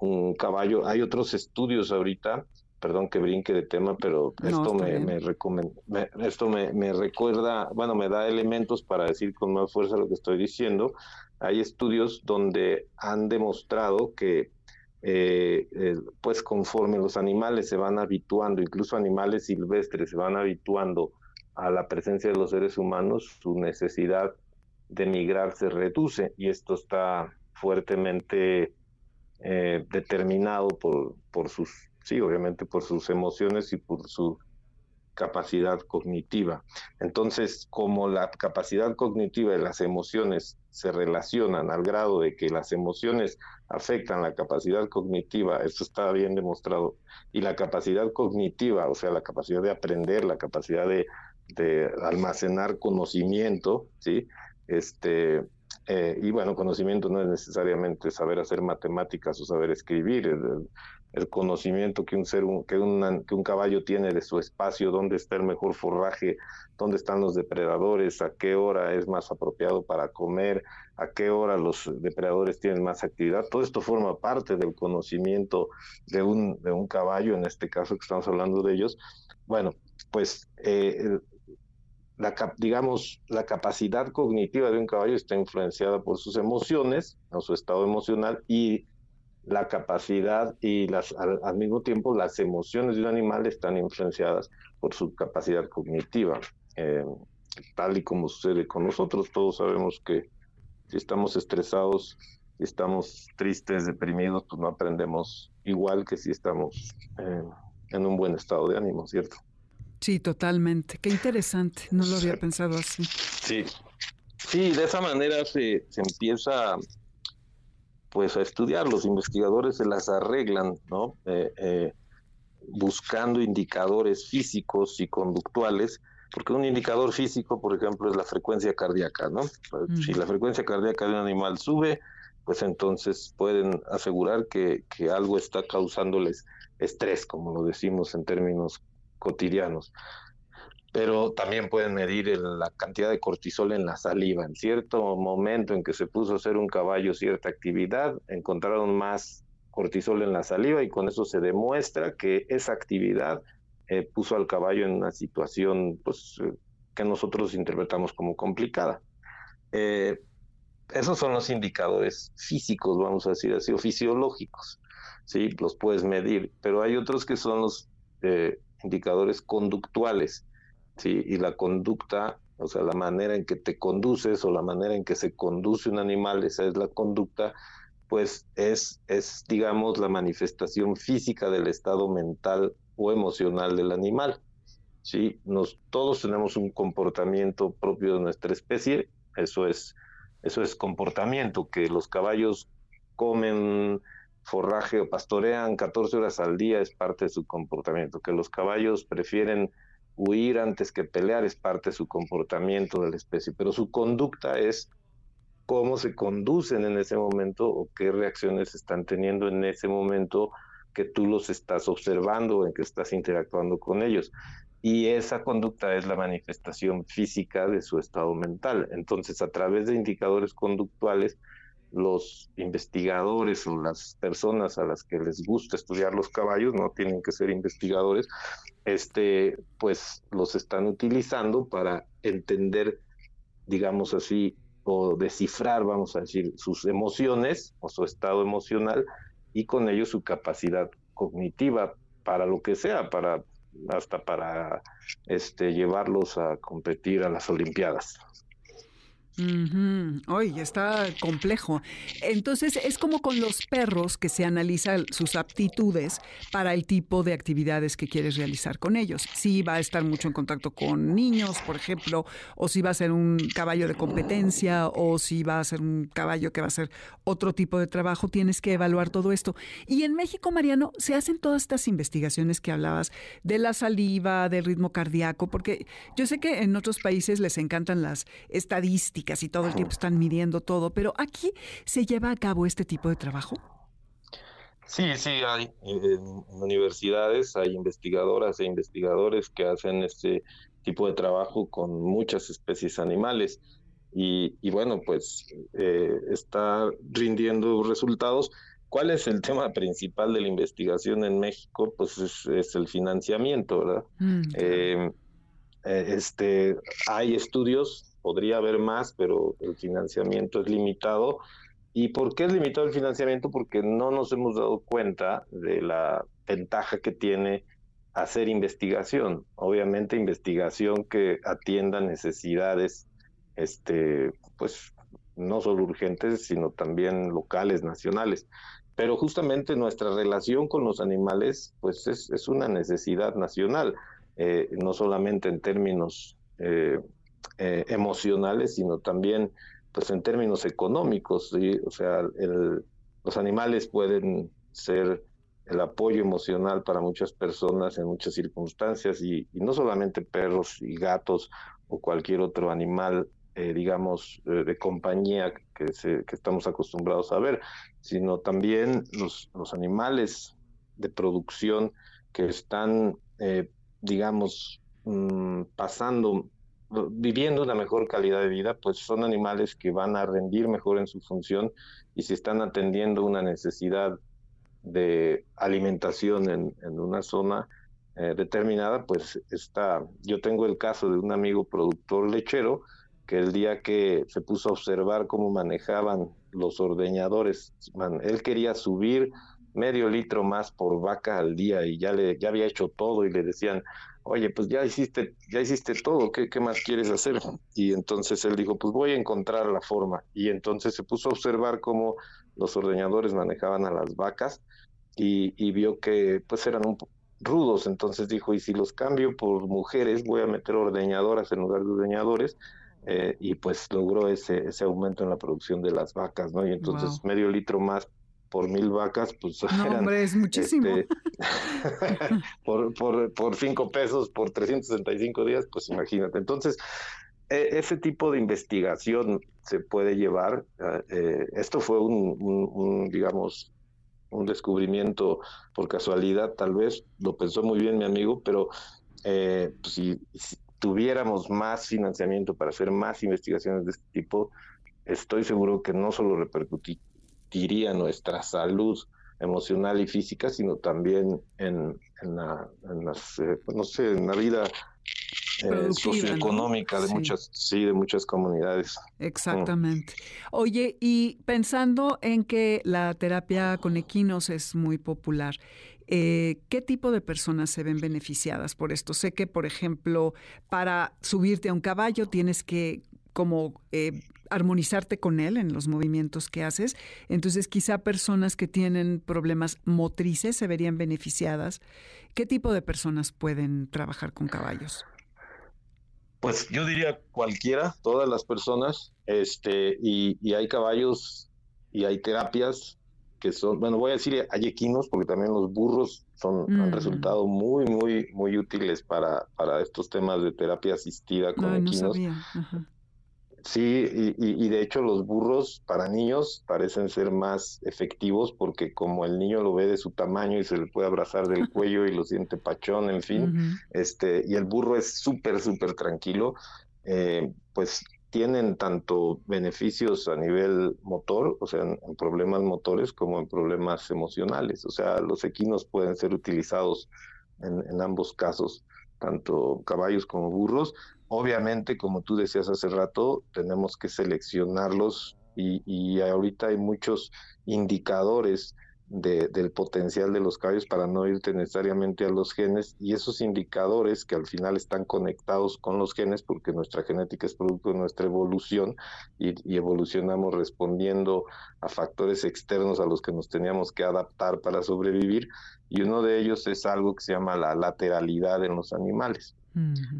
un caballo, hay otros estudios ahorita perdón que brinque de tema, pero esto me, me, esto me, me, recuerda, bueno, me da elementos para decir con más fuerza lo que estoy diciendo. Hay estudios donde han demostrado que, eh, pues conforme los animales se van habituando, incluso animales silvestres se van habituando a la presencia de los seres humanos, su necesidad de migrar se reduce y esto está fuertemente eh, determinado por, por sus sí, obviamente por sus emociones y por su capacidad cognitiva. Entonces, como la capacidad cognitiva y las emociones se relacionan al grado de que las emociones afectan la capacidad cognitiva, eso está bien demostrado, y la capacidad cognitiva, o sea, la capacidad de aprender, la capacidad de, almacenar conocimiento, ¿sí? Este, eh, y bueno, conocimiento no es necesariamente saber hacer matemáticas o saber escribir el conocimiento que un ser que, que un caballo tiene de su espacio, dónde está el mejor forraje, dónde están los depredadores, a qué hora es más apropiado para comer, a qué hora los depredadores tienen más actividad. Todo esto forma parte del conocimiento de un, de un caballo, en este caso que estamos hablando de ellos. Bueno, pues eh, la, digamos, la capacidad cognitiva de un caballo está influenciada por sus emociones, o su estado emocional, y la capacidad y las, al, mismo tiempo las emociones de un animal están influenciadas por su capacidad cognitiva. Eh, tal y como sucede con nosotros, todos sabemos que si estamos estresados, si estamos tristes, deprimidos, pues no aprendemos igual que si estamos eh, en un buen estado de ánimo, ¿cierto? Sí, totalmente. Qué interesante. No lo había pensado así. Sí. Sí, de esa manera se, se empieza pues a estudiar. Los investigadores se las arreglan, ¿no? Eh, eh, buscando indicadores físicos y conductuales, porque un indicador físico, por ejemplo, es la frecuencia cardíaca, ¿no? Pues, si la frecuencia cardíaca de un animal sube, pues entonces pueden asegurar que, que algo está causándoles estrés, como lo decimos en términos cotidianos pero también pueden medir la cantidad de cortisol en la saliva. En cierto momento en que se puso a hacer un caballo cierta actividad, encontraron más cortisol en la saliva y con eso se demuestra que esa actividad eh, puso al caballo en una situación pues, eh, que nosotros interpretamos como complicada. Eh, esos son los indicadores físicos, vamos a decir así, o fisiológicos, ¿sí? Los puedes medir, pero hay otros que son los indicadores conductuales, ¿sí? Y la conducta, o sea, la manera en que te conduces o la manera en que se conduce un animal, esa es la conducta, pues es, es digamos, la manifestación física del estado mental o emocional del animal. ¿sí? Nos, todos tenemos un comportamiento propio de nuestra especie, eso es, eso es comportamiento, que los caballos comen forraje o pastorean 14 horas al día es parte de su comportamiento, que los caballos prefieren huir antes que pelear es parte de su comportamiento de la especie, pero su conducta es cómo se conducen en ese momento o qué reacciones están teniendo en ese momento que tú los estás observando o en que estás interactuando con ellos y esa conducta es la manifestación física de su estado mental. Entonces, a través de indicadores conductuales, los investigadores o las personas a las que les gusta estudiar los caballos, no tienen que ser investigadores, este, pues los están utilizando para entender, digamos así, o descifrar, vamos a decir, sus emociones o su estado emocional y con ello su capacidad cognitiva para lo que sea, para hasta para este, llevarlos a competir a las Olimpiadas. Oye, está complejo. Entonces, es como con los perros que se analiza sus aptitudes para el tipo de actividades que quieres realizar con ellos. Si va a estar mucho en contacto con niños, por ejemplo, o si va a ser un caballo de competencia, o si va a ser un caballo que va a hacer otro tipo de trabajo, tienes que evaluar todo esto. Y en México, Mariano, se hacen todas estas investigaciones que hablabas de la saliva, del ritmo cardíaco, porque yo sé que en otros países les encantan las estadísticas y todo el tiempo están midiendo todo, pero aquí se lleva a cabo este tipo de trabajo. Sí, sí, hay en universidades, hay investigadoras e investigadores que hacen este tipo de trabajo con muchas especies animales y, bueno, pues eh, está rindiendo resultados. ¿Cuál es el tema principal de la investigación en México? Pues es, el financiamiento, ¿verdad? Mm, eh, eh, este, hay estudios podría haber más, pero el financiamiento es limitado. ¿Y por qué es limitado el financiamiento? Porque no nos hemos dado cuenta de la ventaja que tiene hacer investigación. Obviamente investigación que atienda necesidades, este, pues no solo urgentes, sino también locales, nacionales. Pero justamente nuestra relación con los animales, pues es, es una necesidad nacional, eh, no solamente en términos eh, eh, emocionales, sino también pues en términos económicos, o sea, los animales pueden ser el apoyo emocional para muchas personas en muchas circunstancias y, no solamente perros y gatos o cualquier otro animal, eh, digamos, eh, de compañía que, que estamos acostumbrados a ver, sino también los, los animales de producción que están, digamos, mm, pasando viviendo una mejor calidad de vida, pues son animales que van a rendir mejor en su función y si están atendiendo una necesidad de alimentación en, una zona eh, determinada, pues está, yo tengo el caso de un amigo productor lechero que el día que se puso a observar cómo manejaban los ordeñadores, él quería subir medio litro más por vaca al día y ya le ya había hecho todo y le decían oye, pues ya hiciste, ya hiciste todo, ¿qué, ¿qué, más quieres hacer? Y entonces él dijo, pues voy a encontrar la forma. Y entonces se puso a observar cómo los ordeñadores manejaban a las vacas y, y vio que pues eran un rudos, entonces dijo, y si los cambio por mujeres, voy a meter ordeñadoras en lugar de ordeñadores. Eh, y pues logró ese, ese aumento en la producción de las vacas, ¿no? Y entonces medio litro más por mil vacas, pues no, hombre, es muchísimo. Este, por, por, por cinco pesos por 365 días, pues imagínate. Entonces, e, ese tipo de investigación se puede llevar. Ah, eh, esto fue un, digamos, un descubrimiento por casualidad, tal vez, lo pensó muy bien mi amigo, pero eh, pues, si, si, tuviéramos más financiamiento para hacer más investigaciones de este tipo, estoy seguro que no solo repercutir, diría nuestra salud emocional y física, sino también en, en, la, las, eh, pues, no sé, en la vida eh, socioeconómica de muchas, sí, de muchas comunidades. Exactamente. Oye, y pensando en que la terapia con equinos es muy popular, Eh, ¿Qué tipo de personas se ven beneficiadas por esto? Sé que, por ejemplo, para subirte a un caballo tienes que como eh, armonizarte con él en los movimientos que haces. Entonces, quizá personas que tienen problemas motrices se verían beneficiadas. ¿Qué tipo de personas pueden trabajar con caballos? Pues yo diría cualquiera, todas las personas, este, y, y hay caballos y hay terapias que son, bueno, voy a decir hay equinos, porque también los burros son, han mm. resultado muy, muy, muy útiles para, para estos temas de terapia asistida con equinos. Sí, y, de hecho los burros para niños parecen ser más efectivos porque como el niño lo ve de su tamaño y se le puede abrazar del cuello y lo siente pachón, en fin, este, y el burro es súper, súper tranquilo, eh, pues tienen tanto beneficios a nivel motor, o sea, en, problemas motores como en problemas emocionales. O sea, los equinos pueden ser utilizados en ambos casos, tanto caballos como burros, Obviamente, como tú decías hace rato, tenemos que seleccionarlos y, ahorita hay muchos indicadores del potencial de los caballos para no irte necesariamente a los genes y esos indicadores que al final están conectados con los genes porque nuestra genética es producto de nuestra evolución y, y, evolucionamos respondiendo a factores externos a los que nos teníamos que adaptar para sobrevivir y uno de ellos es algo que se llama la lateralidad en los animales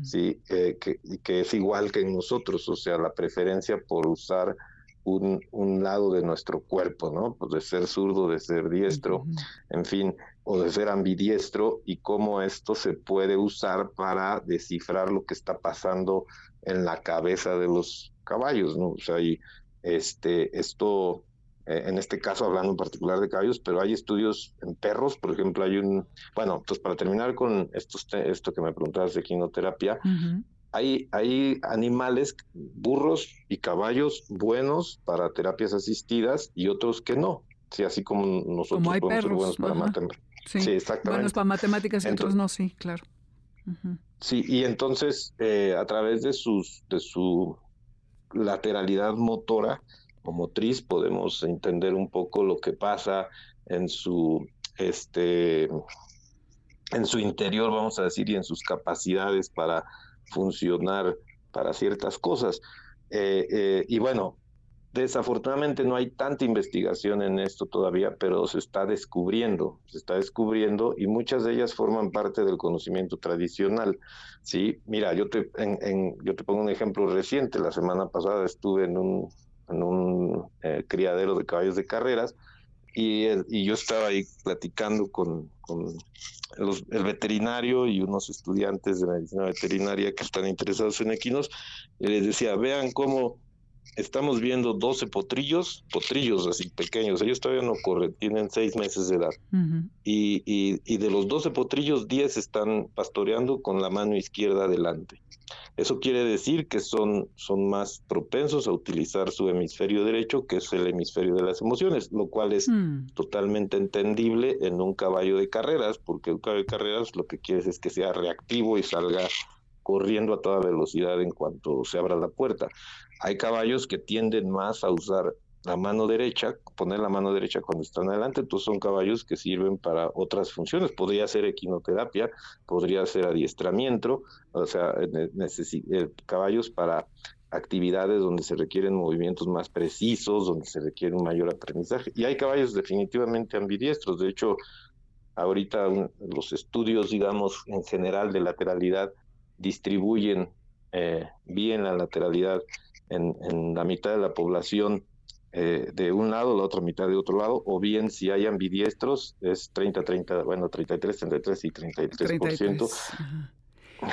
sí, eh, que, que, es igual que en nosotros, o sea, la preferencia por usar un, un, lado de nuestro cuerpo, ¿no? Pues de ser zurdo, de ser diestro, en fin, o de ser ambidiestro, y cómo esto se puede usar para descifrar lo que está pasando en la cabeza de los caballos, ¿no? O sea, y este, esto eh, en este caso hablando en particular de caballos, pero hay estudios en perros, por ejemplo, hay un, bueno, entonces para terminar con estos, esto que me preguntabas de quinoterapia, hay, hay animales, burros y caballos buenos para terapias asistidas y otros que no, sí, así como nosotros como hay podemos ser buenos para matemáticas. Sí. exactamente. Buenos para matemáticas y otros no, sí, claro. Sí, y entonces eh, a través de sus de su lateralidad motora, o motriz podemos entender un poco lo que pasa en su este en su interior vamos a decir y en sus capacidades para funcionar para ciertas cosas. Eh, eh, y bueno desafortunadamente no hay tanta investigación en esto todavía pero se está descubriendo se está descubriendo y muchas de ellas forman parte del conocimiento tradicional sí mira yo te en, yo te pongo un ejemplo reciente. La semana pasada estuve en un en un eh, criadero de caballos de carreras y, y yo estaba ahí platicando con, el veterinario y unos estudiantes de medicina veterinaria que están interesados en equinos y les decía, vean cómo estamos viendo 12 potrillos, potrillos así pequeños, ellos todavía no corren, tienen 6 meses de edad. y, y, y, de los 12 potrillos, 10 están pastoreando con la mano izquierda adelante. Eso quiere decir que son, son más propensos a utilizar su hemisferio derecho, que es el hemisferio de las emociones, lo cual es mm. totalmente entendible en un caballo de carreras, porque un caballo de carreras lo que quiere es que sea reactivo y salga corriendo a toda velocidad en cuanto se abra la puerta. Hay caballos que tienden más a usar la mano derecha, poner la mano derecha cuando están adelante, entonces son caballos que sirven para otras funciones, podría ser equinoterapia, podría ser adiestramiento, o sea, eh, caballos para actividades donde se requieren movimientos más precisos, donde se requiere un mayor aprendizaje. Y hay caballos definitivamente ambidiestros, de hecho, ahorita los estudios, digamos, en general de lateralidad distribuyen eh, bien la lateralidad en, en la mitad de la población eh, de un lado, la otra mitad de otro lado, o bien si hay ambidiestros, es 30, 30, bueno, 33, 33 y 33%.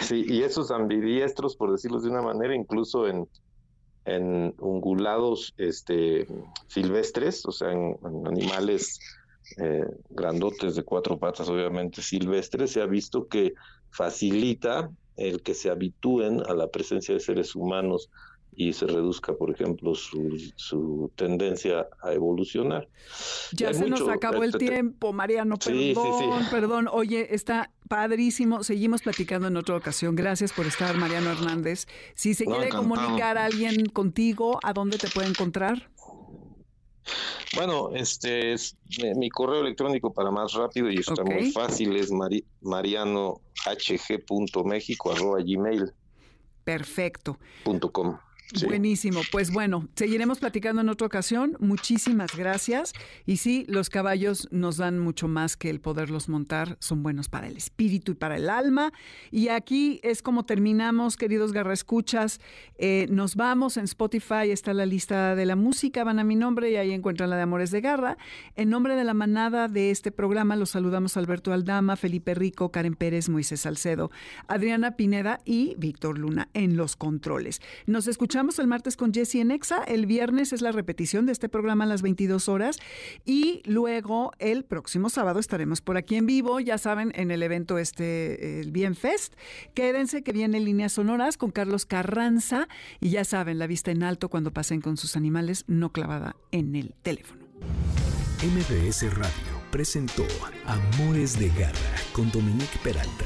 Sí, y esos ambidiestros, por decirlo de una manera, incluso en, en ungulados este, silvestres, o sea, en, animales eh, grandotes de cuatro patas, obviamente silvestres, se ha visto que facilita el que se habitúen a la presencia de seres humanos y se reduzca, por ejemplo, su, su tendencia a evolucionar. Ya se nos acabó el tiempo, Mariano, perdón, perdón. Oye, está padrísimo. Seguimos platicando en otra ocasión. Gracias por estar, Mariano Hernández. Si se quiere comunicar a alguien contigo, ¿a dónde te puede encontrar? Bueno, este es eh, mi correo electrónico para más rápido y está muy fácil, es mari, marianohg.mexico.gmail. Perfecto. Punto com. Buenísimo. Pues bueno, seguiremos platicando en otra ocasión. Muchísimas gracias. Y sí, los caballos nos dan mucho más que el poderlos montar. Son buenos para el espíritu y para el alma. Y aquí es como terminamos, queridos garraescuchas. Eh, nos vamos en Spotify, está la lista de la música, van a mi nombre y ahí encuentran la de Amores de Garra. En nombre de la manada de este programa, los saludamos Alberto Aldama, Felipe Rico, Karen Pérez, Moisés Salcedo, Adriana Pineda y Víctor Luna en los controles. Nos escuchamos el martes con Jesse en Exa. El viernes es la repetición de este programa a las 22 horas. Y luego el próximo sábado estaremos por aquí en vivo, ya saben, en el evento este, el Bien Fest. Quédense que viene Líneas Sonoras con Carlos Carranza. Y ya saben, la vista en alto cuando pasen con sus animales, no clavada en el teléfono. MBS Radio presentó Amores de Garra con Dominique Peralta.